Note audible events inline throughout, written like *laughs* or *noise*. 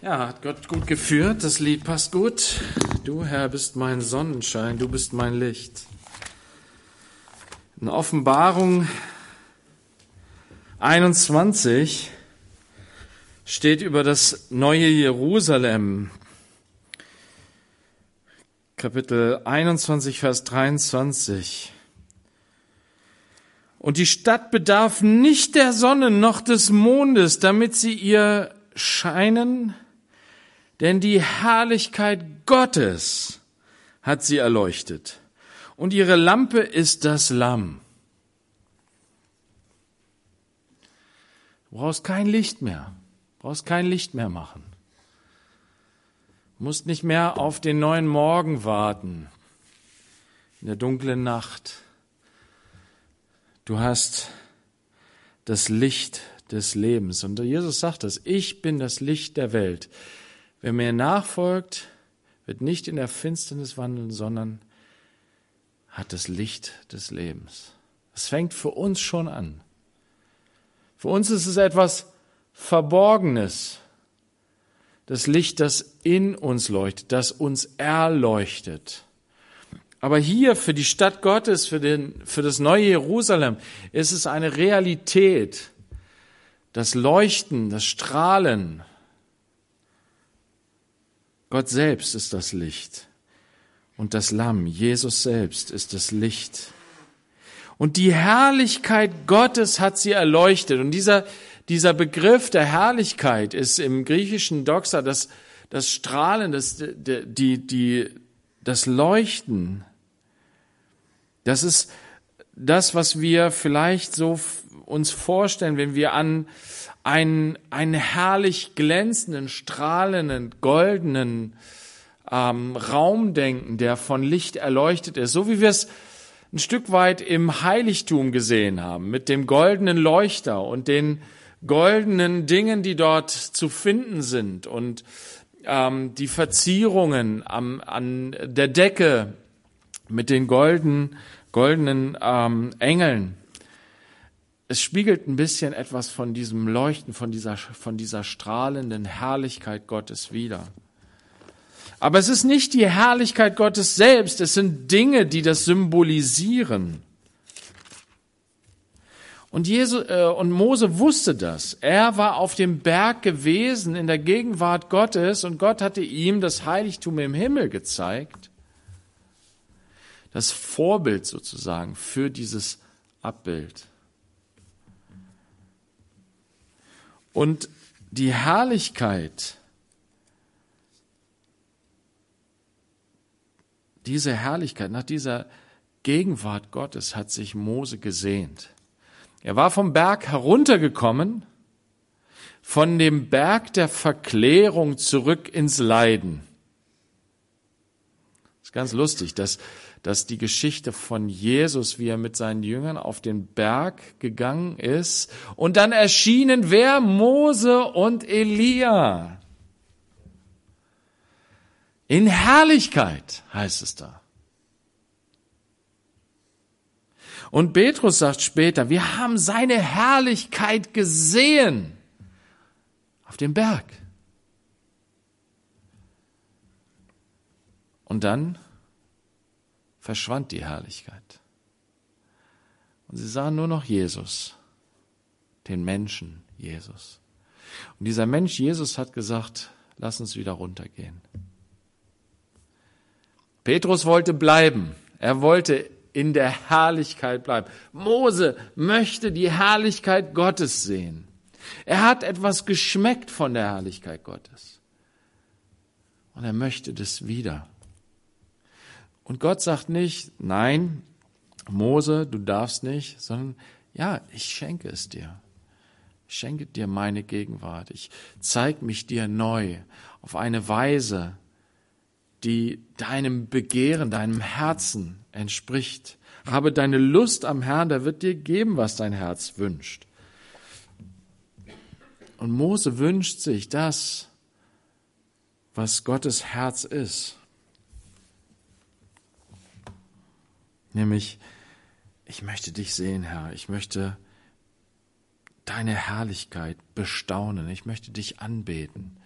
Ja, hat Gott gut geführt. Das Lied passt gut. Du, Herr, bist mein Sonnenschein, du bist mein Licht. In Offenbarung 21 steht über das neue Jerusalem. Kapitel 21, Vers 23. Und die Stadt bedarf nicht der Sonne noch des Mondes, damit sie ihr scheinen denn die Herrlichkeit Gottes hat sie erleuchtet. Und ihre Lampe ist das Lamm. Du brauchst kein Licht mehr. Du brauchst kein Licht mehr machen. Du musst nicht mehr auf den neuen Morgen warten. In der dunklen Nacht. Du hast das Licht des Lebens. Und Jesus sagt das. Ich bin das Licht der Welt. Wer mir nachfolgt, wird nicht in der Finsternis wandeln, sondern hat das Licht des Lebens. Es fängt für uns schon an. Für uns ist es etwas Verborgenes. Das Licht, das in uns leuchtet, das uns erleuchtet. Aber hier für die Stadt Gottes, für, den, für das neue Jerusalem, ist es eine Realität. Das Leuchten, das Strahlen, Gott selbst ist das Licht und das Lamm, Jesus selbst ist das Licht. Und die Herrlichkeit Gottes hat sie erleuchtet. Und dieser, dieser Begriff der Herrlichkeit ist im griechischen Doxa das, das Strahlen, das, die, die, das Leuchten. Das ist das, was wir vielleicht so uns vorstellen, wenn wir an einen, einen herrlich glänzenden, strahlenden, goldenen ähm, Raum denken, der von Licht erleuchtet ist, so wie wir es ein Stück weit im Heiligtum gesehen haben, mit dem goldenen Leuchter und den goldenen Dingen, die dort zu finden sind und ähm, die Verzierungen am, an der Decke mit den golden, goldenen ähm, Engeln es spiegelt ein bisschen etwas von diesem Leuchten, von dieser, von dieser strahlenden Herrlichkeit Gottes wider. Aber es ist nicht die Herrlichkeit Gottes selbst, es sind Dinge, die das symbolisieren. Und, Jesu, äh, und Mose wusste das. Er war auf dem Berg gewesen in der Gegenwart Gottes und Gott hatte ihm das Heiligtum im Himmel gezeigt. Das Vorbild sozusagen für dieses Abbild. Und die Herrlichkeit, diese Herrlichkeit, nach dieser Gegenwart Gottes hat sich Mose gesehnt. Er war vom Berg heruntergekommen, von dem Berg der Verklärung zurück ins Leiden. Das ist ganz lustig, dass dass die Geschichte von Jesus, wie er mit seinen Jüngern auf den Berg gegangen ist und dann erschienen wer? Mose und Elia. In Herrlichkeit heißt es da. Und Petrus sagt später, wir haben seine Herrlichkeit gesehen auf dem Berg. Und dann verschwand die Herrlichkeit. Und sie sahen nur noch Jesus, den Menschen Jesus. Und dieser Mensch Jesus hat gesagt, lass uns wieder runtergehen. Petrus wollte bleiben. Er wollte in der Herrlichkeit bleiben. Mose möchte die Herrlichkeit Gottes sehen. Er hat etwas geschmeckt von der Herrlichkeit Gottes. Und er möchte das wieder. Und Gott sagt nicht, nein, Mose, du darfst nicht, sondern ja, ich schenke es dir. Ich schenke dir meine Gegenwart. Ich zeig mich dir neu auf eine Weise, die deinem Begehren, deinem Herzen entspricht. Habe deine Lust am Herrn, der wird dir geben, was dein Herz wünscht. Und Mose wünscht sich das, was Gottes Herz ist. Nämlich, ich möchte dich sehen, Herr. Ich möchte deine Herrlichkeit bestaunen. Ich möchte dich anbeten.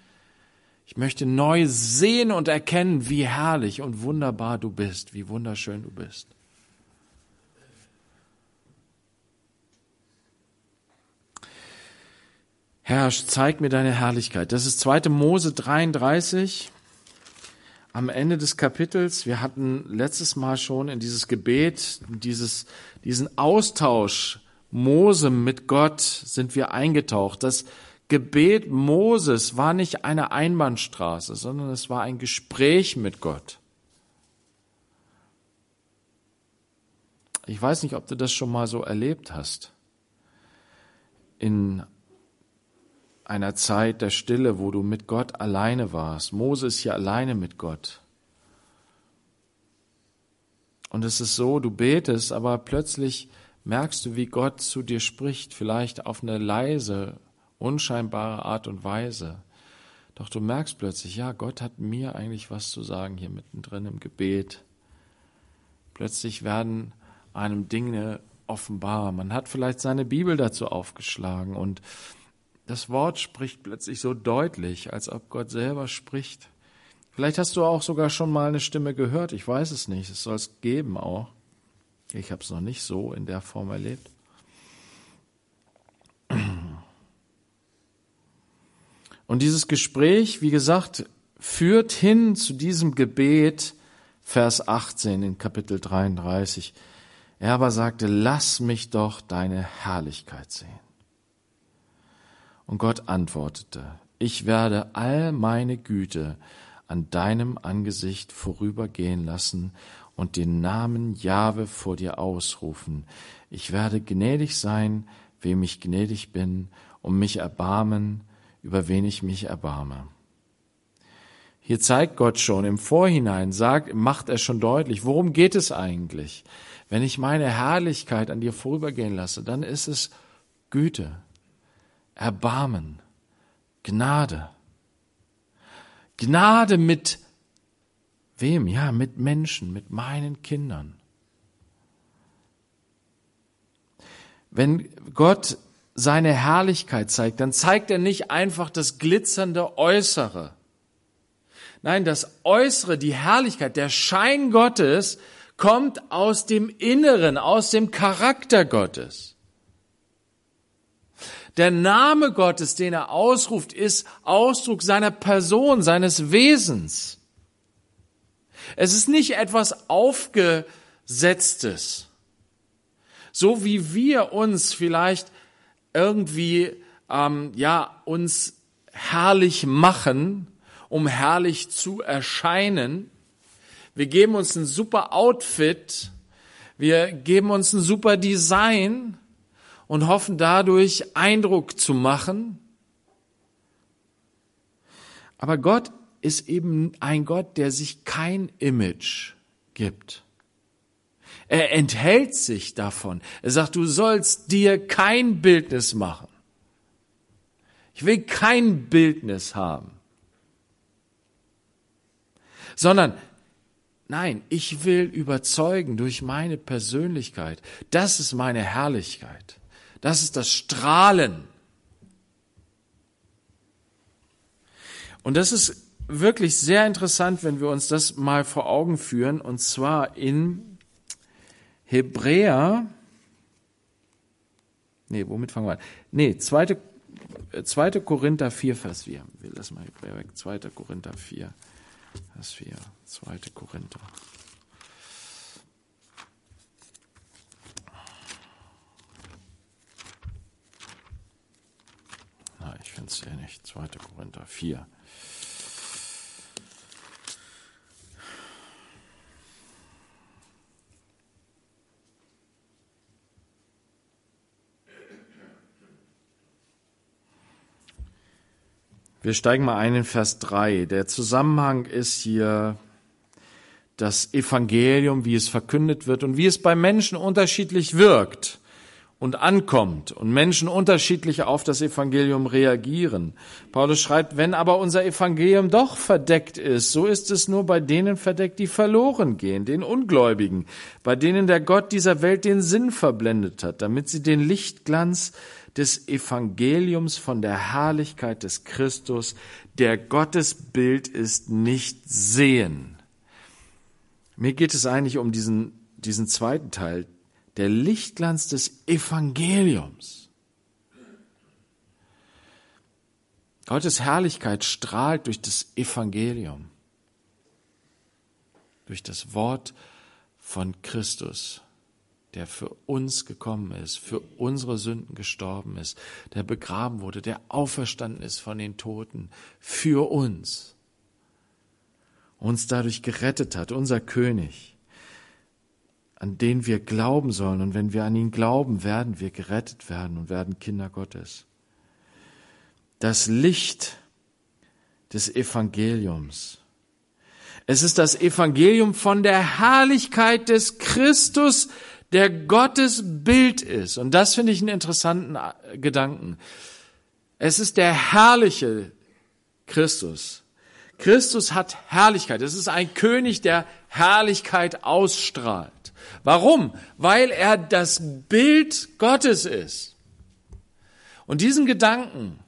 Ich möchte neu sehen und erkennen, wie herrlich und wunderbar du bist, wie wunderschön du bist. Herr, zeig mir deine Herrlichkeit. Das ist 2. Mose 33 am Ende des Kapitels. Wir hatten letztes Mal schon in dieses Gebet, dieses, diesen Austausch Mose mit Gott sind wir eingetaucht. Das Gebet Moses war nicht eine Einbahnstraße, sondern es war ein Gespräch mit Gott. Ich weiß nicht, ob du das schon mal so erlebt hast. In einer Zeit der Stille, wo du mit Gott alleine warst. Mose ist ja alleine mit Gott. Und es ist so, du betest, aber plötzlich merkst du, wie Gott zu dir spricht, vielleicht auf eine leise, unscheinbare Art und Weise. Doch du merkst plötzlich, ja, Gott hat mir eigentlich was zu sagen hier mittendrin im Gebet. Plötzlich werden einem Dinge offenbar. Man hat vielleicht seine Bibel dazu aufgeschlagen und das Wort spricht plötzlich so deutlich, als ob Gott selber spricht. Vielleicht hast du auch sogar schon mal eine Stimme gehört. Ich weiß es nicht. Es soll es geben auch. Ich habe es noch nicht so in der Form erlebt. Und dieses Gespräch, wie gesagt, führt hin zu diesem Gebet, Vers 18 in Kapitel 33. Er aber sagte, lass mich doch deine Herrlichkeit sehen. Und Gott antwortete, ich werde all meine Güte an deinem Angesicht vorübergehen lassen und den Namen Jahwe vor dir ausrufen. Ich werde gnädig sein, wem ich gnädig bin, und mich erbarmen, über wen ich mich erbarme. Hier zeigt Gott schon im Vorhinein, sagt, macht er schon deutlich, worum geht es eigentlich? Wenn ich meine Herrlichkeit an dir vorübergehen lasse, dann ist es Güte, Erbarmen, Gnade. Gnade mit wem? Ja, mit Menschen, mit meinen Kindern. Wenn Gott seine Herrlichkeit zeigt, dann zeigt er nicht einfach das glitzernde Äußere. Nein, das Äußere, die Herrlichkeit, der Schein Gottes kommt aus dem Inneren, aus dem Charakter Gottes. Der Name Gottes, den er ausruft, ist Ausdruck seiner Person, seines Wesens. Es ist nicht etwas Aufgesetztes. So wie wir uns vielleicht irgendwie, ähm, ja, uns herrlich machen, um herrlich zu erscheinen. Wir geben uns ein super Outfit. Wir geben uns ein super Design und hoffen dadurch Eindruck zu machen. Aber Gott ist eben ein Gott, der sich kein Image gibt. Er enthält sich davon. Er sagt, du sollst dir kein Bildnis machen. Ich will kein Bildnis haben. Sondern, nein, ich will überzeugen durch meine Persönlichkeit. Das ist meine Herrlichkeit. Das ist das Strahlen. Und das ist wirklich sehr interessant, wenn wir uns das mal vor Augen führen, und zwar in Hebräer, nee, womit fangen wir an? Nee, zweite, zweite Korinther 4, Vers 4. Wir lassen mal Hebräer weg. Zweite Korinther 4, Vers 4. Zweite Korinther. Ich finde es hier nicht. 2. Korinther 4. Wir steigen mal ein in Vers 3. Der Zusammenhang ist hier das Evangelium, wie es verkündet wird und wie es bei Menschen unterschiedlich wirkt und ankommt und Menschen unterschiedlich auf das Evangelium reagieren. Paulus schreibt, wenn aber unser Evangelium doch verdeckt ist, so ist es nur bei denen verdeckt, die verloren gehen, den Ungläubigen, bei denen der Gott dieser Welt den Sinn verblendet hat, damit sie den Lichtglanz des Evangeliums von der Herrlichkeit des Christus, der Gottes Bild ist, nicht sehen. Mir geht es eigentlich um diesen, diesen zweiten Teil, der Lichtglanz des Evangeliums. Gottes Herrlichkeit strahlt durch das Evangelium, durch das Wort von Christus der für uns gekommen ist, für unsere Sünden gestorben ist, der begraben wurde, der auferstanden ist von den Toten, für uns, uns dadurch gerettet hat, unser König, an den wir glauben sollen. Und wenn wir an ihn glauben, werden wir gerettet werden und werden Kinder Gottes. Das Licht des Evangeliums. Es ist das Evangelium von der Herrlichkeit des Christus, der Gottes Bild ist. Und das finde ich einen interessanten äh, Gedanken. Es ist der herrliche Christus. Christus hat Herrlichkeit. Es ist ein König, der Herrlichkeit ausstrahlt. Warum? Weil er das Bild Gottes ist. Und diesen Gedanken,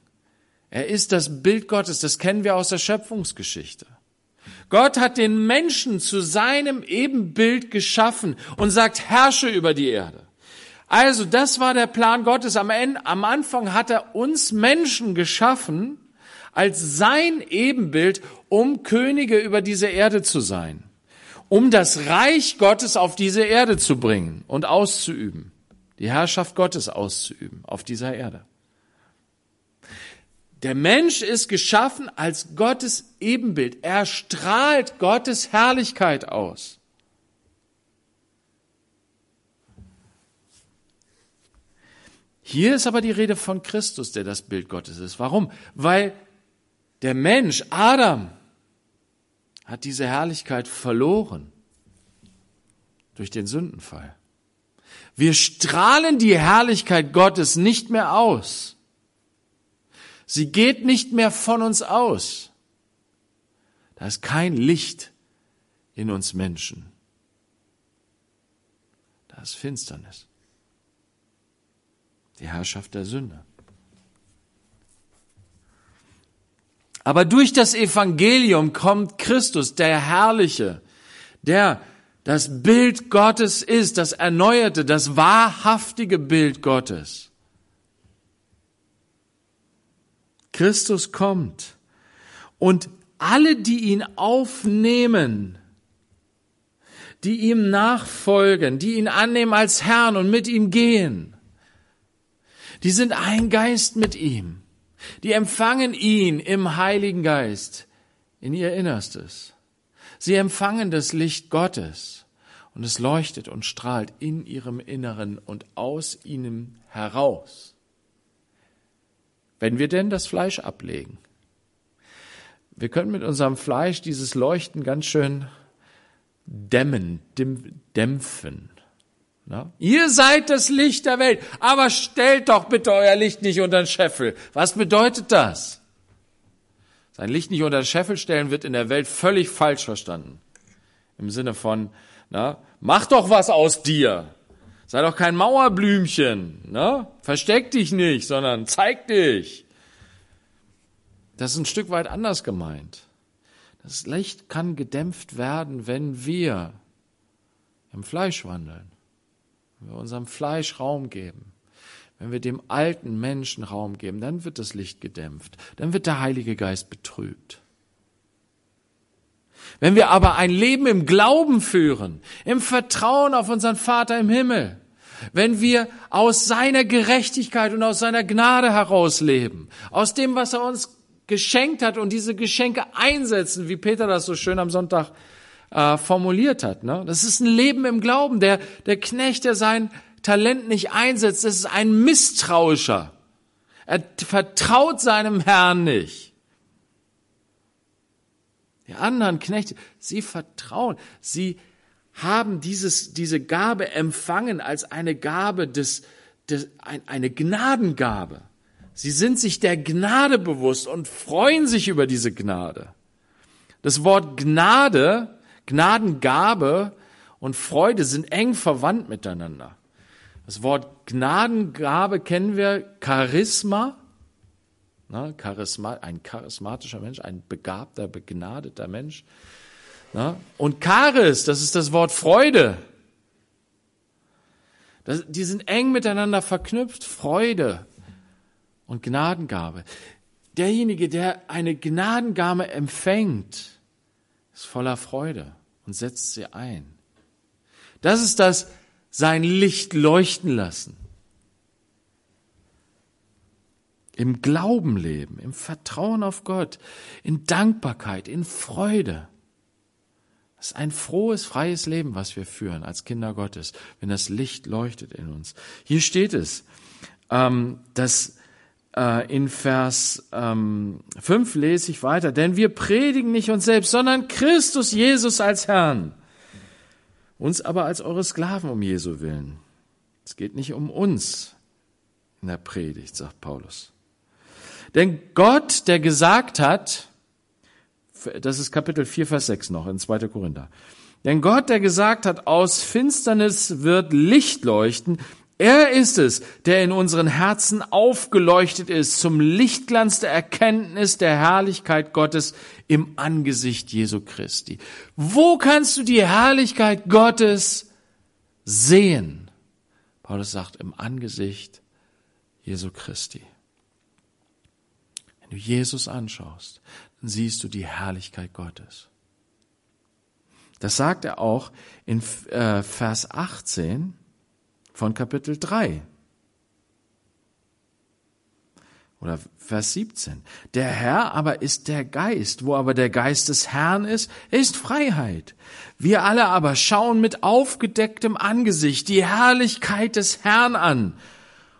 er ist das Bild Gottes, das kennen wir aus der Schöpfungsgeschichte. Gott hat den Menschen zu seinem Ebenbild geschaffen und sagt, herrsche über die Erde. Also, das war der Plan Gottes. Am, Ende, am Anfang hat er uns Menschen geschaffen als sein Ebenbild, um Könige über diese Erde zu sein, um das Reich Gottes auf diese Erde zu bringen und auszuüben, die Herrschaft Gottes auszuüben auf dieser Erde. Der Mensch ist geschaffen als Gottes Ebenbild. Er strahlt Gottes Herrlichkeit aus. Hier ist aber die Rede von Christus, der das Bild Gottes ist. Warum? Weil der Mensch, Adam, hat diese Herrlichkeit verloren durch den Sündenfall. Wir strahlen die Herrlichkeit Gottes nicht mehr aus. Sie geht nicht mehr von uns aus. Da ist kein Licht in uns Menschen. Da ist Finsternis. Die Herrschaft der Sünde. Aber durch das Evangelium kommt Christus, der Herrliche, der das Bild Gottes ist, das erneuerte, das wahrhaftige Bild Gottes. Christus kommt und alle, die ihn aufnehmen, die ihm nachfolgen, die ihn annehmen als Herrn und mit ihm gehen, die sind ein Geist mit ihm. Die empfangen ihn im Heiligen Geist in ihr Innerstes. Sie empfangen das Licht Gottes und es leuchtet und strahlt in ihrem Inneren und aus ihnen heraus. Wenn wir denn das Fleisch ablegen. Wir können mit unserem Fleisch dieses Leuchten ganz schön dämmen, dämpfen. Na? Ihr seid das Licht der Welt, aber stellt doch bitte euer Licht nicht unter den Scheffel. Was bedeutet das? Sein Licht nicht unter den Scheffel stellen wird in der Welt völlig falsch verstanden. Im Sinne von, na, mach doch was aus dir. Sei doch kein Mauerblümchen, ne? Versteck dich nicht, sondern zeig dich. Das ist ein Stück weit anders gemeint. Das Licht kann gedämpft werden, wenn wir im Fleisch wandeln, wenn wir unserem Fleisch Raum geben, wenn wir dem alten Menschen Raum geben, dann wird das Licht gedämpft, dann wird der Heilige Geist betrübt. Wenn wir aber ein Leben im Glauben führen, im Vertrauen auf unseren Vater im Himmel, wenn wir aus seiner Gerechtigkeit und aus seiner Gnade herausleben, aus dem, was er uns geschenkt hat und diese Geschenke einsetzen, wie Peter das so schön am Sonntag äh, formuliert hat. Ne? Das ist ein Leben im Glauben. Der, der Knecht, der sein Talent nicht einsetzt, das ist ein Misstrauischer. Er vertraut seinem Herrn nicht. Die anderen Knechte, sie vertrauen, sie haben dieses, diese Gabe empfangen als eine Gabe des, des ein, eine Gnadengabe. Sie sind sich der Gnade bewusst und freuen sich über diese Gnade. Das Wort Gnade, Gnadengabe und Freude sind eng verwandt miteinander. Das Wort Gnadengabe kennen wir, Charisma, ne, Charisma, ein charismatischer Mensch, ein begabter, begnadeter Mensch. Ne? Und Charis, das ist das Wort Freude. Das, die sind eng miteinander verknüpft, Freude und Gnadengabe. Derjenige, der eine Gnadengabe empfängt, ist voller Freude und setzt sie ein. Das ist das sein Licht leuchten lassen. Im Glauben leben, im Vertrauen auf Gott, in Dankbarkeit, in Freude. Das ist ein frohes, freies Leben, was wir führen als Kinder Gottes, wenn das Licht leuchtet in uns. Hier steht es, ähm, dass in Vers ähm, 5 lese ich weiter, denn wir predigen nicht uns selbst, sondern Christus Jesus als Herrn uns aber als eure Sklaven um Jesu willen. Es geht nicht um uns in der Predigt, sagt Paulus. Denn Gott, der gesagt hat, das ist Kapitel 4, Vers 6 noch in 2. Korinther. Denn Gott, der gesagt hat, aus Finsternis wird Licht leuchten, er ist es, der in unseren Herzen aufgeleuchtet ist zum Lichtglanz der Erkenntnis der Herrlichkeit Gottes im Angesicht Jesu Christi. Wo kannst du die Herrlichkeit Gottes sehen? Paulus sagt, im Angesicht Jesu Christi. Wenn du Jesus anschaust, dann siehst du die Herrlichkeit Gottes. Das sagt er auch in äh, Vers 18 von Kapitel 3. Oder Vers 17. Der Herr aber ist der Geist. Wo aber der Geist des Herrn ist, ist Freiheit. Wir alle aber schauen mit aufgedecktem Angesicht die Herrlichkeit des Herrn an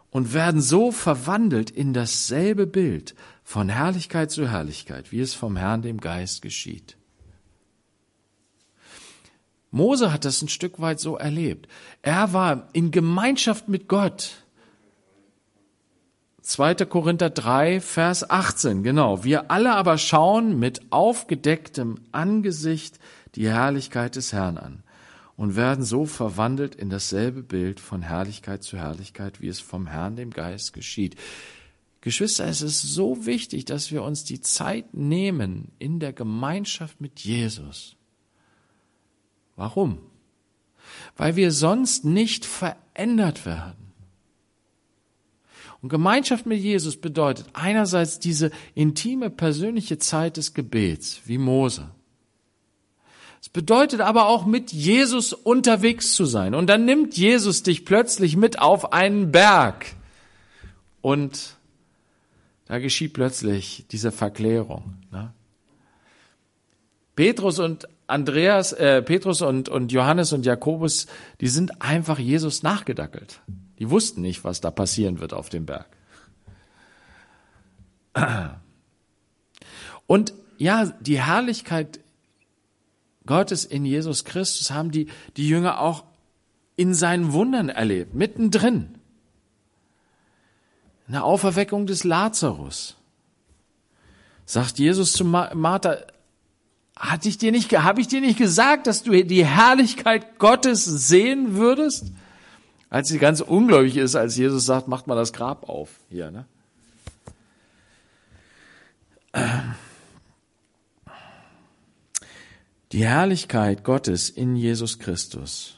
und werden so verwandelt in dasselbe Bild von Herrlichkeit zu Herrlichkeit, wie es vom Herrn dem Geist geschieht. Mose hat das ein Stück weit so erlebt. Er war in Gemeinschaft mit Gott. 2. Korinther 3, Vers 18, genau. Wir alle aber schauen mit aufgedecktem Angesicht die Herrlichkeit des Herrn an und werden so verwandelt in dasselbe Bild von Herrlichkeit zu Herrlichkeit, wie es vom Herrn, dem Geist, geschieht. Geschwister, es ist so wichtig, dass wir uns die Zeit nehmen in der Gemeinschaft mit Jesus Warum? Weil wir sonst nicht verändert werden. Und Gemeinschaft mit Jesus bedeutet einerseits diese intime persönliche Zeit des Gebets, wie Mose. Es bedeutet aber auch mit Jesus unterwegs zu sein. Und dann nimmt Jesus dich plötzlich mit auf einen Berg. Und da geschieht plötzlich diese Verklärung. Ne? Petrus und Andreas, äh, Petrus und, und Johannes und Jakobus, die sind einfach Jesus nachgedackelt. Die wussten nicht, was da passieren wird auf dem Berg. *clears throat* Und ja, die Herrlichkeit Gottes in Jesus Christus haben die, die Jünger auch in seinen Wundern erlebt, mittendrin. In der Auferweckung des Lazarus sagt Jesus zu Martha, hatte ich dir nicht, habe ich dir nicht gesagt, dass du die Herrlichkeit Gottes sehen würdest? Als sie ganz ungläubig ist, als Jesus sagt, macht mal das Grab auf hier, ne? Die Herrlichkeit Gottes in Jesus Christus.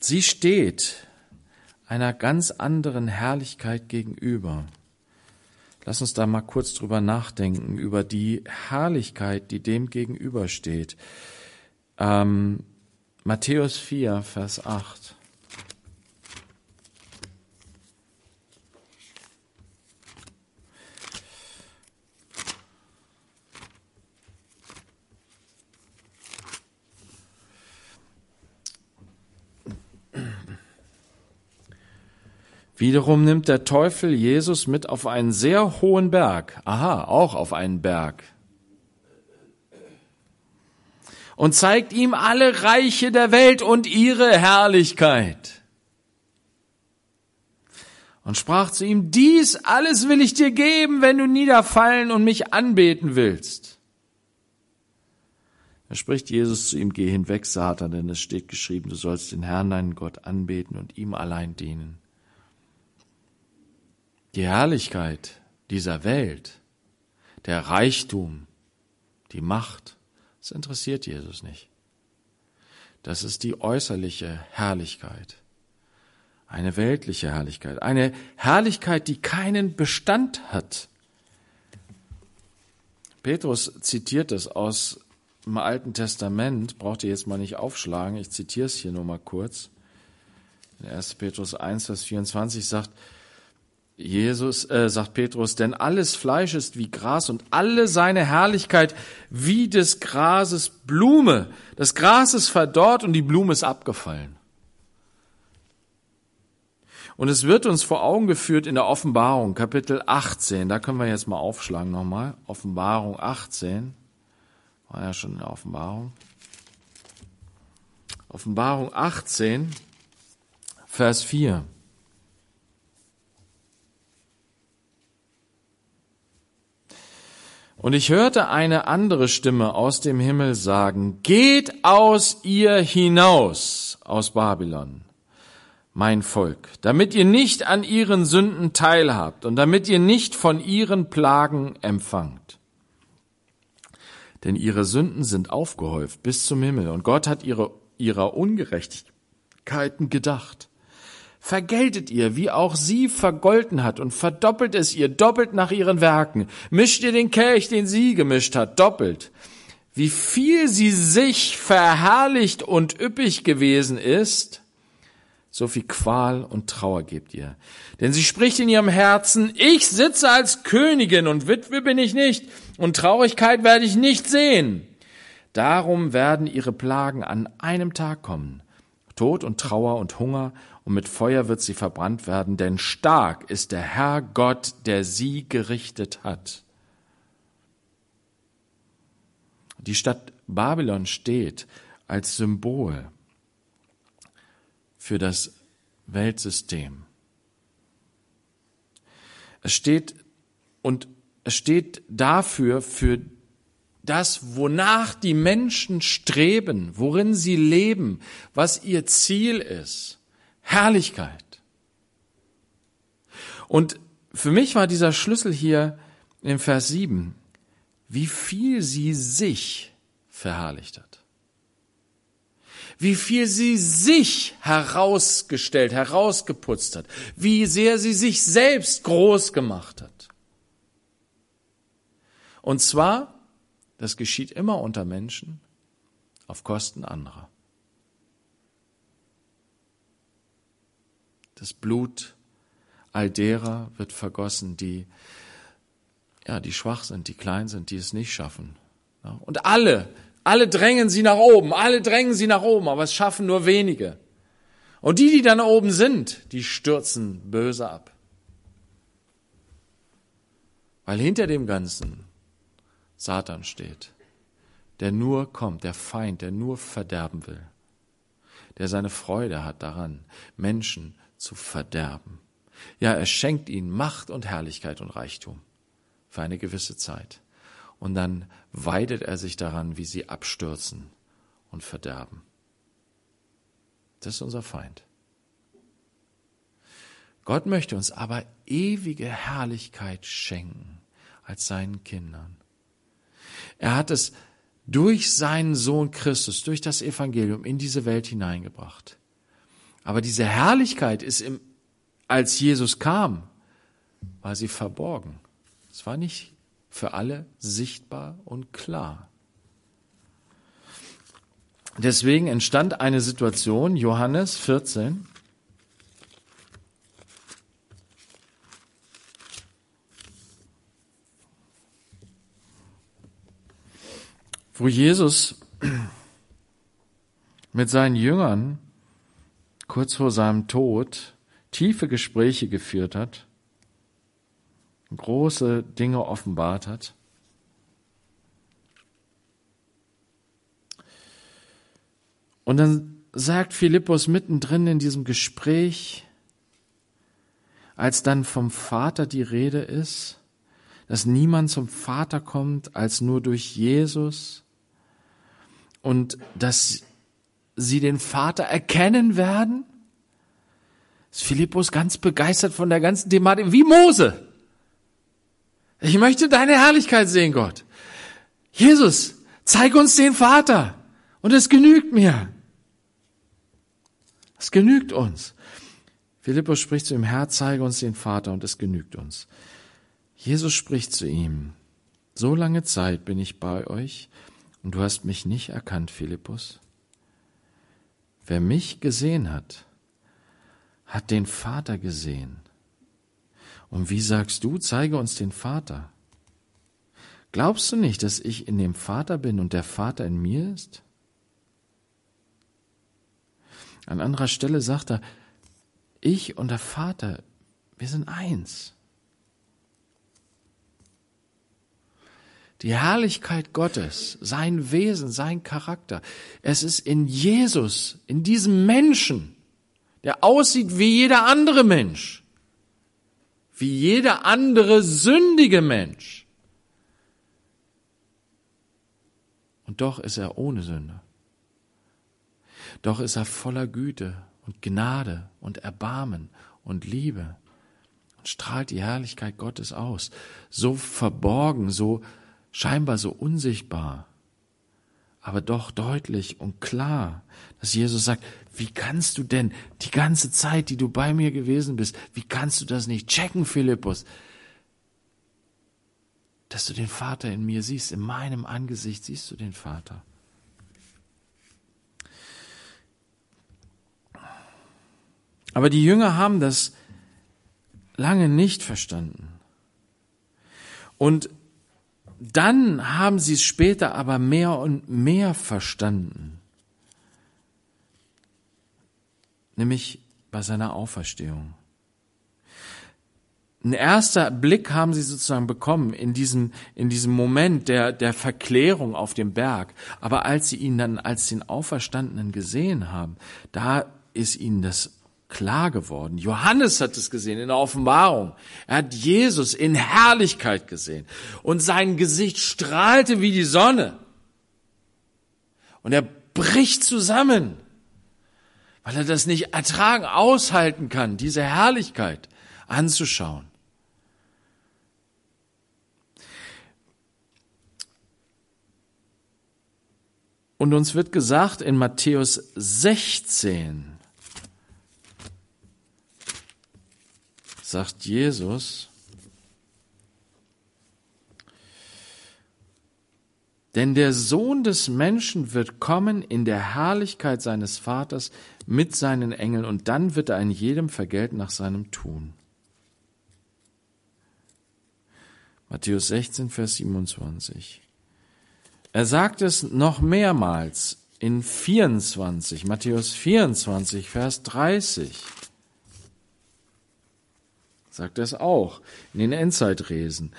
Sie steht einer ganz anderen Herrlichkeit gegenüber. Lass uns da mal kurz drüber nachdenken, über die Herrlichkeit, die dem gegenübersteht. Ähm, Matthäus 4, Vers 8. Wiederum nimmt der Teufel Jesus mit auf einen sehr hohen Berg. Aha, auch auf einen Berg. Und zeigt ihm alle Reiche der Welt und ihre Herrlichkeit. Und sprach zu ihm, dies alles will ich dir geben, wenn du niederfallen und mich anbeten willst. Da spricht Jesus zu ihm, geh hinweg, Satan, denn es steht geschrieben, du sollst den Herrn, deinen Gott, anbeten und ihm allein dienen. Die Herrlichkeit dieser Welt, der Reichtum, die Macht, das interessiert Jesus nicht. Das ist die äußerliche Herrlichkeit. Eine weltliche Herrlichkeit. Eine Herrlichkeit, die keinen Bestand hat. Petrus zitiert es aus dem Alten Testament, braucht ihr jetzt mal nicht aufschlagen, ich zitiere es hier nur mal kurz. In 1. Petrus 1, Vers 24 sagt, Jesus, äh, sagt Petrus, denn alles Fleisch ist wie Gras und alle seine Herrlichkeit wie des Grases Blume. Das Gras ist verdorrt und die Blume ist abgefallen. Und es wird uns vor Augen geführt in der Offenbarung, Kapitel 18. Da können wir jetzt mal aufschlagen nochmal. Offenbarung 18. War ja schon in der Offenbarung. Offenbarung 18, Vers 4. Und ich hörte eine andere Stimme aus dem Himmel sagen, geht aus ihr hinaus, aus Babylon, mein Volk, damit ihr nicht an ihren Sünden teilhabt und damit ihr nicht von ihren Plagen empfangt. Denn ihre Sünden sind aufgehäuft bis zum Himmel und Gott hat ihre, ihrer Ungerechtigkeiten gedacht vergeltet ihr, wie auch sie vergolten hat und verdoppelt es ihr doppelt nach ihren Werken. Mischt ihr den Kelch, den sie gemischt hat, doppelt. Wie viel sie sich verherrlicht und üppig gewesen ist, so viel Qual und Trauer gebt ihr. Denn sie spricht in ihrem Herzen, ich sitze als Königin und Witwe bin ich nicht und Traurigkeit werde ich nicht sehen. Darum werden ihre Plagen an einem Tag kommen. Tod und Trauer und Hunger und mit Feuer wird sie verbrannt werden, denn stark ist der Herr Gott, der sie gerichtet hat. Die Stadt Babylon steht als Symbol für das Weltsystem. Es steht und es steht dafür für das, wonach die Menschen streben, worin sie leben, was ihr Ziel ist. Herrlichkeit. Und für mich war dieser Schlüssel hier im Vers 7, wie viel sie sich verherrlicht hat. Wie viel sie sich herausgestellt, herausgeputzt hat. Wie sehr sie sich selbst groß gemacht hat. Und zwar, das geschieht immer unter Menschen, auf Kosten anderer. Das Blut all derer wird vergossen, die, ja, die schwach sind, die klein sind, die es nicht schaffen. Und alle, alle drängen sie nach oben, alle drängen sie nach oben, aber es schaffen nur wenige. Und die, die dann oben sind, die stürzen böse ab. Weil hinter dem Ganzen Satan steht, der nur kommt, der Feind, der nur verderben will, der seine Freude hat daran, Menschen zu verderben. Ja, er schenkt ihnen Macht und Herrlichkeit und Reichtum für eine gewisse Zeit. Und dann weidet er sich daran, wie sie abstürzen und verderben. Das ist unser Feind. Gott möchte uns aber ewige Herrlichkeit schenken als seinen Kindern. Er hat es durch seinen Sohn Christus, durch das Evangelium in diese Welt hineingebracht. Aber diese Herrlichkeit ist im, als Jesus kam, war sie verborgen. Es war nicht für alle sichtbar und klar. Deswegen entstand eine Situation, Johannes 14, wo Jesus mit seinen Jüngern kurz vor seinem Tod tiefe Gespräche geführt hat, große Dinge offenbart hat. Und dann sagt Philippus mittendrin in diesem Gespräch, als dann vom Vater die Rede ist, dass niemand zum Vater kommt als nur durch Jesus, und dass sie den Vater erkennen werden? Ist Philippus ganz begeistert von der ganzen Thematik, wie Mose. Ich möchte deine Herrlichkeit sehen, Gott. Jesus, zeig uns den Vater. Und es genügt mir. Es genügt uns. Philippus spricht zu ihm, Herr, zeige uns den Vater und es genügt uns. Jesus spricht zu ihm, so lange Zeit bin ich bei euch und du hast mich nicht erkannt, Philippus. Wer mich gesehen hat, hat den Vater gesehen. Und wie sagst du, zeige uns den Vater? Glaubst du nicht, dass ich in dem Vater bin und der Vater in mir ist? An anderer Stelle sagt er, ich und der Vater, wir sind eins. Die Herrlichkeit Gottes, sein Wesen, sein Charakter, es ist in Jesus, in diesem Menschen, der aussieht wie jeder andere Mensch, wie jeder andere sündige Mensch. Und doch ist er ohne Sünde. Doch ist er voller Güte und Gnade und Erbarmen und Liebe und strahlt die Herrlichkeit Gottes aus. So verborgen, so scheinbar so unsichtbar, aber doch deutlich und klar, dass Jesus sagt, wie kannst du denn die ganze Zeit, die du bei mir gewesen bist, wie kannst du das nicht checken, Philippus? Dass du den Vater in mir siehst, in meinem Angesicht siehst du den Vater. Aber die Jünger haben das lange nicht verstanden. Und dann haben sie es später aber mehr und mehr verstanden. Nämlich bei seiner Auferstehung. Ein erster Blick haben sie sozusagen bekommen in diesem, in diesem Moment der, der Verklärung auf dem Berg. Aber als sie ihn dann als den Auferstandenen gesehen haben, da ist ihnen das klar geworden. Johannes hat es gesehen in der Offenbarung. Er hat Jesus in Herrlichkeit gesehen. Und sein Gesicht strahlte wie die Sonne. Und er bricht zusammen, weil er das nicht ertragen, aushalten kann, diese Herrlichkeit anzuschauen. Und uns wird gesagt in Matthäus 16, sagt Jesus, denn der Sohn des Menschen wird kommen in der Herrlichkeit seines Vaters mit seinen Engeln und dann wird er in jedem vergelten nach seinem Tun. Matthäus 16, Vers 27. Er sagt es noch mehrmals in 24, Matthäus 24, Vers 30 sagt er es auch in den Endzeitreden.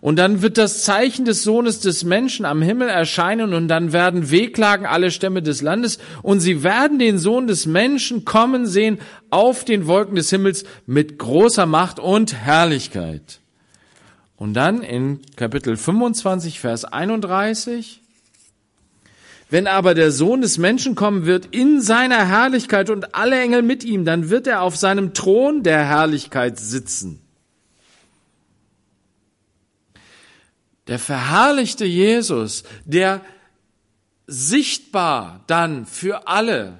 Und dann wird das Zeichen des Sohnes des Menschen am Himmel erscheinen und dann werden wehklagen alle Stämme des Landes und sie werden den Sohn des Menschen kommen sehen auf den Wolken des Himmels mit großer Macht und Herrlichkeit. Und dann in Kapitel 25, Vers 31, wenn aber der Sohn des Menschen kommen wird in seiner Herrlichkeit und alle Engel mit ihm, dann wird er auf seinem Thron der Herrlichkeit sitzen. Der verherrlichte Jesus, der sichtbar dann für alle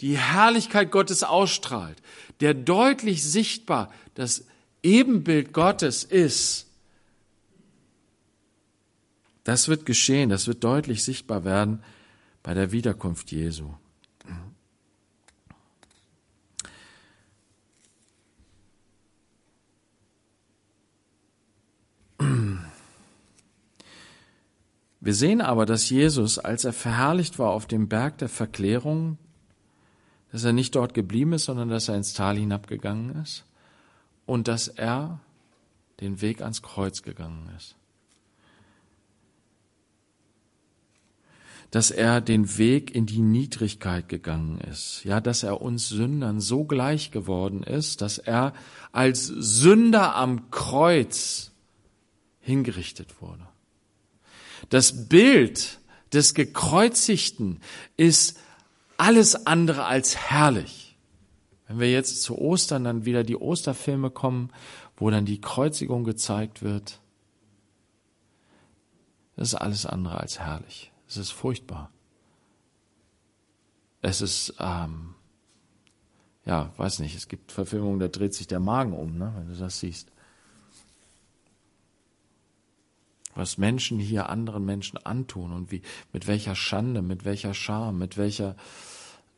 die Herrlichkeit Gottes ausstrahlt, der deutlich sichtbar das Ebenbild Gottes ist, das wird geschehen, das wird deutlich sichtbar werden bei der Wiederkunft Jesu. Wir sehen aber, dass Jesus, als er verherrlicht war auf dem Berg der Verklärung, dass er nicht dort geblieben ist, sondern dass er ins Tal hinabgegangen ist und dass er den Weg ans Kreuz gegangen ist. Dass er den Weg in die Niedrigkeit gegangen ist, ja, dass er uns Sündern so gleich geworden ist, dass er als Sünder am Kreuz hingerichtet wurde. Das Bild des Gekreuzigten ist alles andere als herrlich. Wenn wir jetzt zu Ostern dann wieder die Osterfilme kommen, wo dann die Kreuzigung gezeigt wird, das ist alles andere als herrlich. Es ist furchtbar. Es ist, ähm, ja, weiß nicht, es gibt Verfilmungen, da dreht sich der Magen um, ne, wenn du das siehst. Was Menschen hier anderen Menschen antun und wie, mit welcher Schande, mit welcher Scham, mit welcher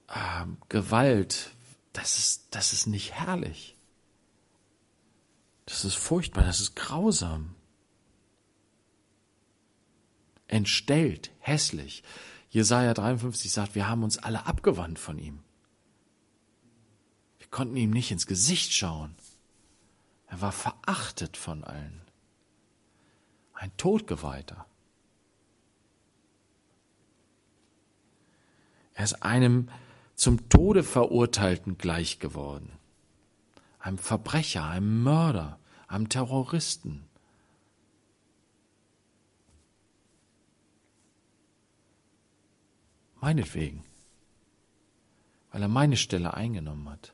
äh, Gewalt, das ist, das ist nicht herrlich. Das ist furchtbar, das ist grausam. Entstellt, hässlich. Jesaja 53 sagt, wir haben uns alle abgewandt von ihm. Wir konnten ihm nicht ins Gesicht schauen. Er war verachtet von allen. Ein Todgeweihter. Er ist einem zum Tode verurteilten gleich geworden. Einem Verbrecher, einem Mörder, einem Terroristen. Meinetwegen. Weil er meine Stelle eingenommen hat.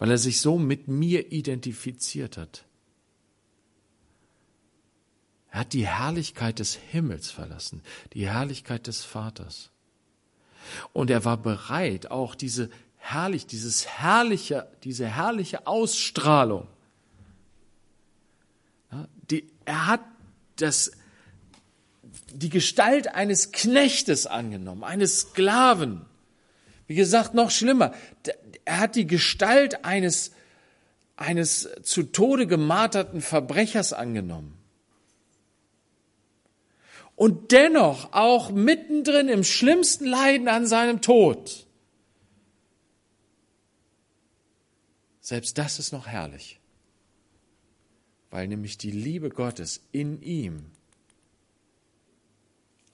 Weil er sich so mit mir identifiziert hat. Er hat die Herrlichkeit des Himmels verlassen, die Herrlichkeit des Vaters. Und er war bereit, auch diese herrlich, dieses herrliche, diese herrliche Ausstrahlung. Die, er hat das, die Gestalt eines Knechtes angenommen, eines Sklaven. Wie gesagt, noch schlimmer. Er hat die Gestalt eines, eines zu Tode gemarterten Verbrechers angenommen und dennoch auch mittendrin im schlimmsten Leiden an seinem Tod. Selbst das ist noch herrlich, weil nämlich die Liebe Gottes in ihm,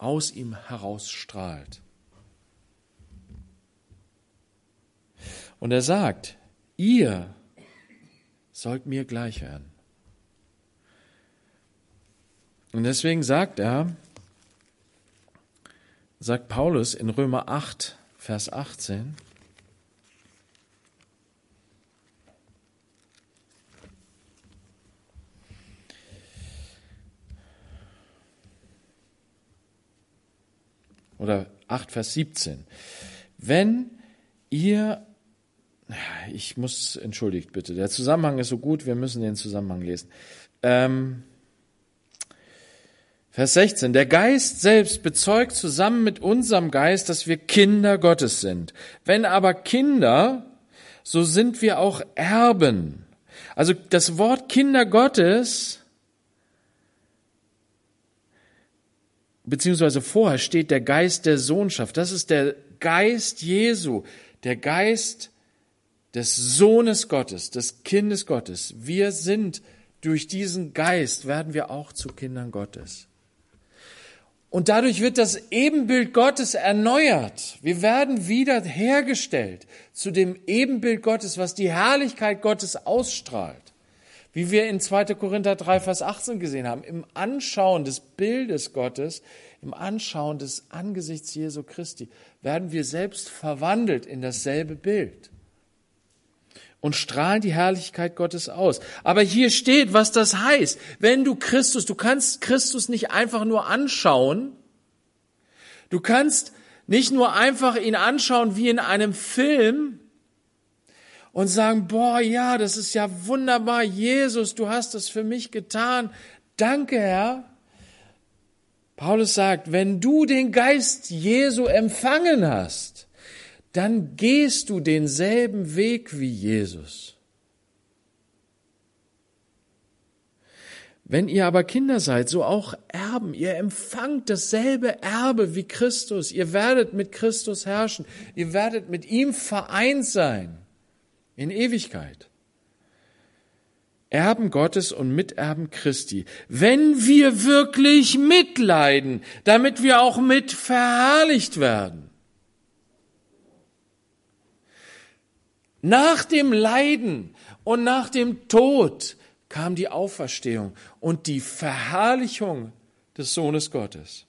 aus ihm herausstrahlt. Und er sagt, ihr sollt mir gleich werden. Und deswegen sagt er, sagt Paulus in Römer 8, Vers 18, oder 8, Vers 17. Wenn ihr, ich muss, entschuldigt bitte, der Zusammenhang ist so gut, wir müssen den Zusammenhang lesen. Ähm, Vers 16. Der Geist selbst bezeugt zusammen mit unserem Geist, dass wir Kinder Gottes sind. Wenn aber Kinder, so sind wir auch Erben. Also das Wort Kinder Gottes, beziehungsweise vorher steht der Geist der Sohnschaft. Das ist der Geist Jesu, der Geist des Sohnes Gottes, des Kindes Gottes. Wir sind durch diesen Geist, werden wir auch zu Kindern Gottes. Und dadurch wird das Ebenbild Gottes erneuert. Wir werden wieder hergestellt zu dem Ebenbild Gottes, was die Herrlichkeit Gottes ausstrahlt. Wie wir in 2. Korinther 3, Vers 18 gesehen haben, im Anschauen des Bildes Gottes, im Anschauen des Angesichts Jesu Christi, werden wir selbst verwandelt in dasselbe Bild und strahlen die Herrlichkeit Gottes aus. Aber hier steht, was das heißt. Wenn du Christus, du kannst Christus nicht einfach nur anschauen. Du kannst nicht nur einfach ihn anschauen wie in einem Film und sagen, boah, ja, das ist ja wunderbar. Jesus, du hast das für mich getan. Danke, Herr. Paulus sagt, wenn du den Geist Jesu empfangen hast, dann gehst du denselben Weg wie Jesus. Wenn ihr aber Kinder seid, so auch Erben, ihr empfangt dasselbe Erbe wie Christus, ihr werdet mit Christus herrschen, ihr werdet mit ihm vereint sein in Ewigkeit. Erben Gottes und Miterben Christi, wenn wir wirklich mitleiden, damit wir auch mit verherrlicht werden. Nach dem Leiden und nach dem Tod kam die Auferstehung und die Verherrlichung des Sohnes Gottes.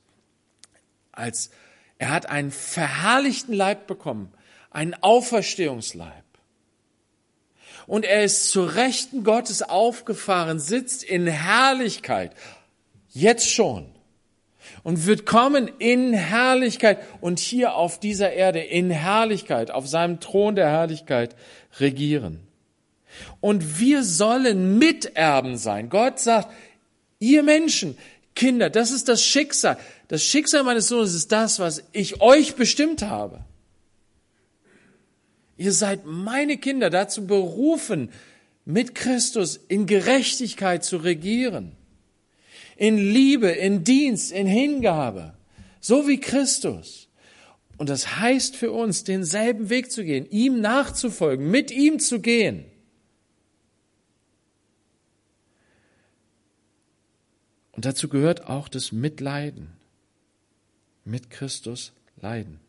Als Er hat einen verherrlichten Leib bekommen, einen Auferstehungsleib. Und er ist zu Rechten Gottes aufgefahren, sitzt in Herrlichkeit, jetzt schon. Und wird kommen in Herrlichkeit und hier auf dieser Erde in Herrlichkeit, auf seinem Thron der Herrlichkeit regieren. Und wir sollen Miterben sein. Gott sagt, ihr Menschen, Kinder, das ist das Schicksal. Das Schicksal meines Sohnes ist das, was ich euch bestimmt habe. Ihr seid meine Kinder dazu berufen, mit Christus in Gerechtigkeit zu regieren. In Liebe, in Dienst, in Hingabe. So wie Christus. Und das heißt für uns, denselben Weg zu gehen, ihm nachzufolgen, mit ihm zu gehen. Und dazu gehört auch das Mitleiden. Mit Christus leiden.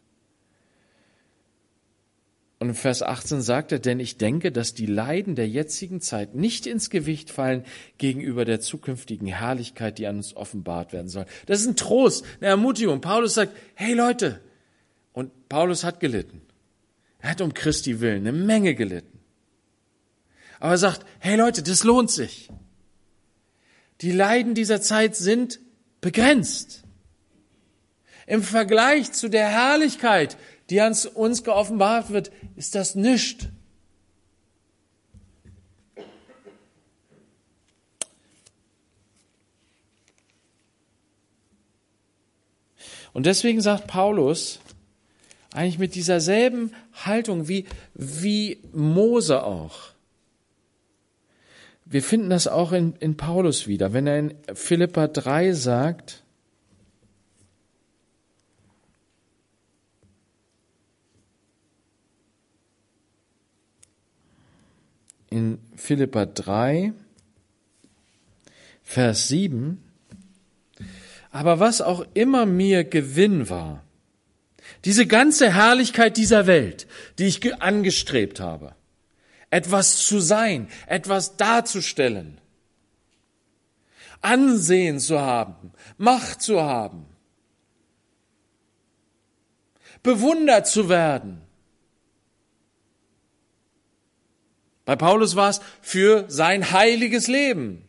Und in Vers 18 sagt er, denn ich denke, dass die Leiden der jetzigen Zeit nicht ins Gewicht fallen gegenüber der zukünftigen Herrlichkeit, die an uns offenbart werden soll. Das ist ein Trost, eine Ermutigung. Paulus sagt, hey Leute, und Paulus hat gelitten. Er hat um Christi willen eine Menge gelitten. Aber er sagt, hey Leute, das lohnt sich. Die Leiden dieser Zeit sind begrenzt. Im Vergleich zu der Herrlichkeit, die ans uns geoffenbart wird, ist das nichts. Und deswegen sagt Paulus, eigentlich mit dieser selben Haltung wie, wie Mose auch, wir finden das auch in, in Paulus wieder, wenn er in Philippa 3 sagt, in Philippa 3, Vers 7, aber was auch immer mir Gewinn war, diese ganze Herrlichkeit dieser Welt, die ich angestrebt habe, etwas zu sein, etwas darzustellen, Ansehen zu haben, Macht zu haben, bewundert zu werden. Bei Paulus war es für sein heiliges Leben.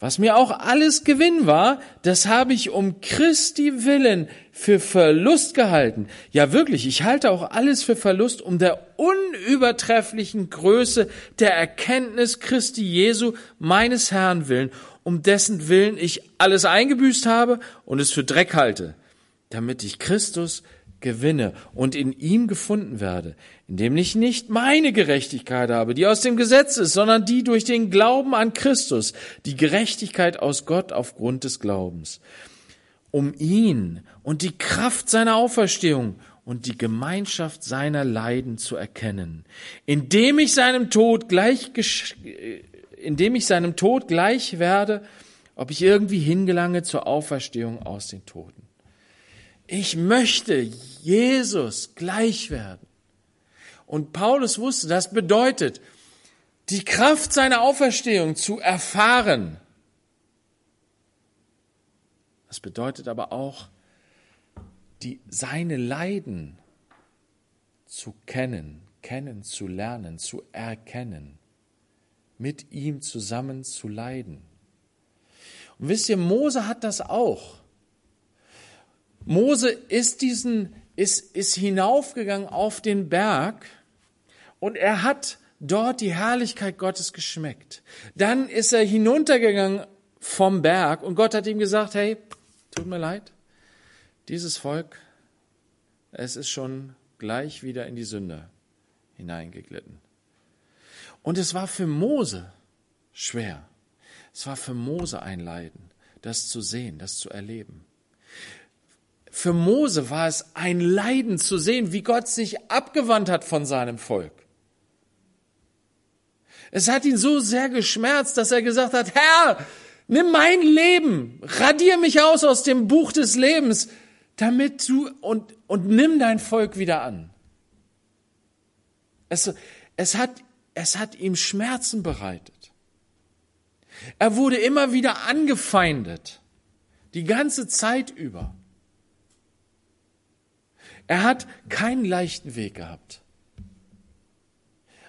Was mir auch alles Gewinn war, das habe ich um Christi willen für Verlust gehalten. Ja wirklich, ich halte auch alles für Verlust um der unübertrefflichen Größe der Erkenntnis Christi Jesu, meines Herrn willen, um dessen Willen ich alles eingebüßt habe und es für Dreck halte, damit ich Christus gewinne und in ihm gefunden werde, indem ich nicht meine Gerechtigkeit habe, die aus dem Gesetz ist, sondern die durch den Glauben an Christus, die Gerechtigkeit aus Gott aufgrund des Glaubens, um ihn und die Kraft seiner Auferstehung und die Gemeinschaft seiner Leiden zu erkennen, indem ich seinem Tod gleich, indem ich seinem Tod gleich werde, ob ich irgendwie hingelange zur Auferstehung aus den Toten. Ich möchte Jesus gleich werden. Und Paulus wusste, das bedeutet, die Kraft seiner Auferstehung zu erfahren. Das bedeutet aber auch, die, seine Leiden zu kennen, kennen zu lernen, zu erkennen, mit ihm zusammen zu leiden. Und wisst ihr, Mose hat das auch. Mose ist diesen, ist, ist hinaufgegangen auf den Berg und er hat dort die Herrlichkeit Gottes geschmeckt. Dann ist er hinuntergegangen vom Berg und Gott hat ihm gesagt, hey, tut mir leid, dieses Volk, es ist schon gleich wieder in die Sünde hineingeglitten. Und es war für Mose schwer. Es war für Mose ein Leiden, das zu sehen, das zu erleben. Für Mose war es ein Leiden zu sehen, wie Gott sich abgewandt hat von seinem Volk. Es hat ihn so sehr geschmerzt, dass er gesagt hat, Herr, nimm mein Leben, radier mich aus aus dem Buch des Lebens, damit du und, und nimm dein Volk wieder an. Es, es, hat, es hat ihm Schmerzen bereitet. Er wurde immer wieder angefeindet. Die ganze Zeit über. Er hat keinen leichten Weg gehabt.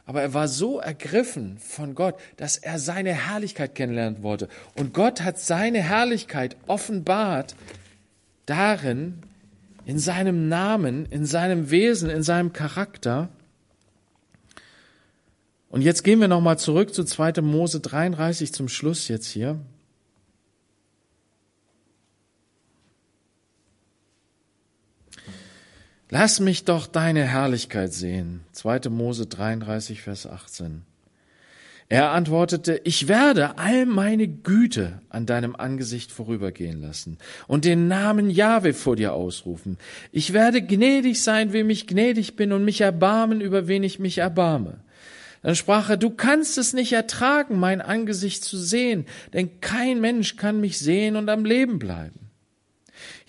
Aber er war so ergriffen von Gott, dass er seine Herrlichkeit kennenlernen wollte. Und Gott hat seine Herrlichkeit offenbart darin, in seinem Namen, in seinem Wesen, in seinem Charakter. Und jetzt gehen wir nochmal zurück zu 2. Mose 33 zum Schluss jetzt hier. Lass mich doch deine Herrlichkeit sehen. 2. Mose 33, Vers 18. Er antwortete, ich werde all meine Güte an deinem Angesicht vorübergehen lassen und den Namen Jahwe vor dir ausrufen. Ich werde gnädig sein, wem ich gnädig bin und mich erbarmen, über wen ich mich erbarme. Dann sprach er, du kannst es nicht ertragen, mein Angesicht zu sehen, denn kein Mensch kann mich sehen und am Leben bleiben.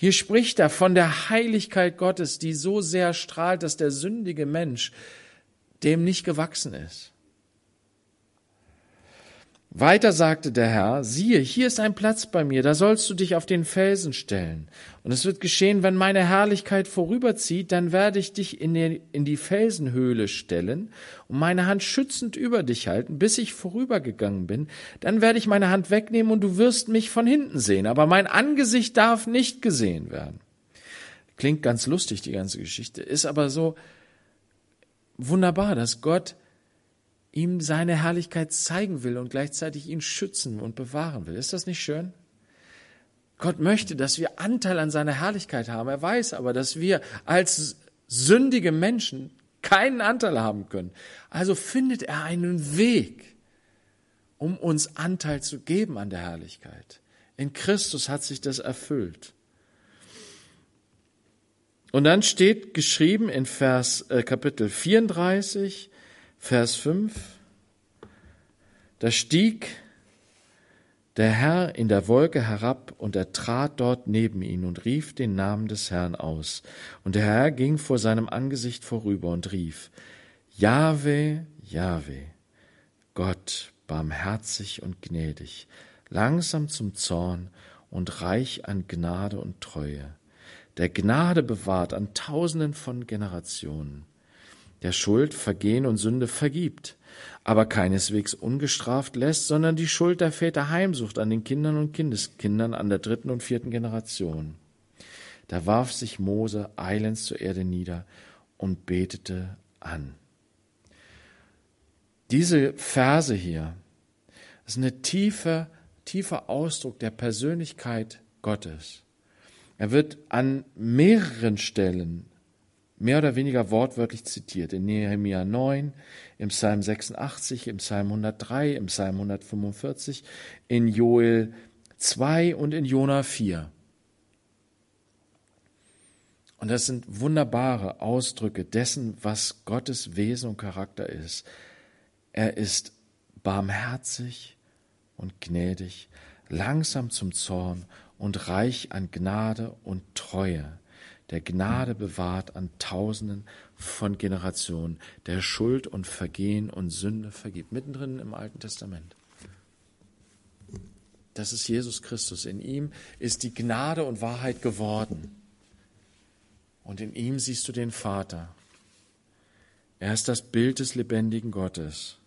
Hier spricht er von der Heiligkeit Gottes, die so sehr strahlt, dass der sündige Mensch dem nicht gewachsen ist. Weiter sagte der Herr, siehe, hier ist ein Platz bei mir, da sollst du dich auf den Felsen stellen. Und es wird geschehen, wenn meine Herrlichkeit vorüberzieht, dann werde ich dich in die, Felsenhöhle stellen und meine Hand schützend über dich halten, bis ich vorübergegangen bin. Dann werde ich meine Hand wegnehmen und du wirst mich von hinten sehen, aber mein Angesicht darf nicht gesehen werden. Klingt ganz lustig, die ganze Geschichte, ist aber so wunderbar, dass Gott ihm seine Herrlichkeit zeigen will und gleichzeitig ihn schützen und bewahren will. Ist das nicht schön? Gott möchte, dass wir Anteil an seiner Herrlichkeit haben. Er weiß aber, dass wir als sündige Menschen keinen Anteil haben können. Also findet er einen Weg, um uns Anteil zu geben an der Herrlichkeit. In Christus hat sich das erfüllt. Und dann steht geschrieben in Vers äh, Kapitel 34, Vers 5, da stieg der Herr in der Wolke herab, und er trat dort neben ihn und rief den Namen des Herrn aus. Und der Herr ging vor seinem Angesicht vorüber und rief, Jahwe, Jahwe, Gott, barmherzig und gnädig, langsam zum Zorn und reich an Gnade und Treue, der Gnade bewahrt an tausenden von Generationen der Schuld, Vergehen und Sünde vergibt, aber keineswegs ungestraft lässt, sondern die Schuld der Väter heimsucht an den Kindern und Kindeskindern an der dritten und vierten Generation. Da warf sich Mose eilends zur Erde nieder und betete an. Diese Verse hier ist eine tiefe, tiefer Ausdruck der Persönlichkeit Gottes. Er wird an mehreren Stellen mehr oder weniger wortwörtlich zitiert in Nehemia 9, im Psalm 86, im Psalm 103, im Psalm 145, in Joel 2 und in Jona 4. Und das sind wunderbare Ausdrücke dessen, was Gottes Wesen und Charakter ist. Er ist barmherzig und gnädig, langsam zum Zorn und reich an Gnade und Treue der Gnade bewahrt an Tausenden von Generationen, der Schuld und Vergehen und Sünde vergibt. Mittendrin im Alten Testament. Das ist Jesus Christus. In ihm ist die Gnade und Wahrheit geworden. Und in ihm siehst du den Vater. Er ist das Bild des lebendigen Gottes.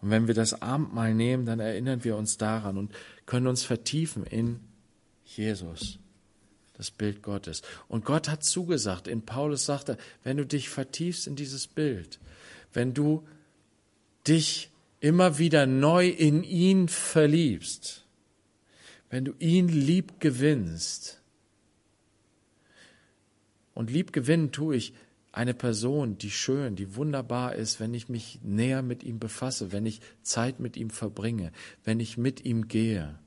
Und wenn wir das Abendmahl nehmen, dann erinnern wir uns daran und können uns vertiefen in Jesus das Bild Gottes. Und Gott hat zugesagt, in Paulus sagt er, wenn du dich vertiefst in dieses Bild, wenn du dich immer wieder neu in ihn verliebst, wenn du ihn lieb gewinnst, und lieb gewinnen tue ich eine Person, die schön, die wunderbar ist, wenn ich mich näher mit ihm befasse, wenn ich Zeit mit ihm verbringe, wenn ich mit ihm gehe.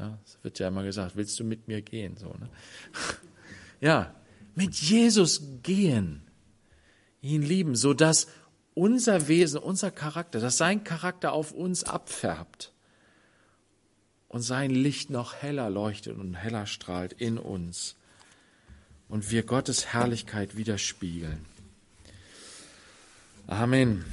Ja, es wird ja immer gesagt, willst du mit mir gehen? So, ne? *laughs* Ja, mit Jesus gehen, ihn lieben, so dass unser Wesen, unser Charakter, dass sein Charakter auf uns abfärbt und sein Licht noch heller leuchtet und heller strahlt in uns und wir Gottes Herrlichkeit widerspiegeln. Amen.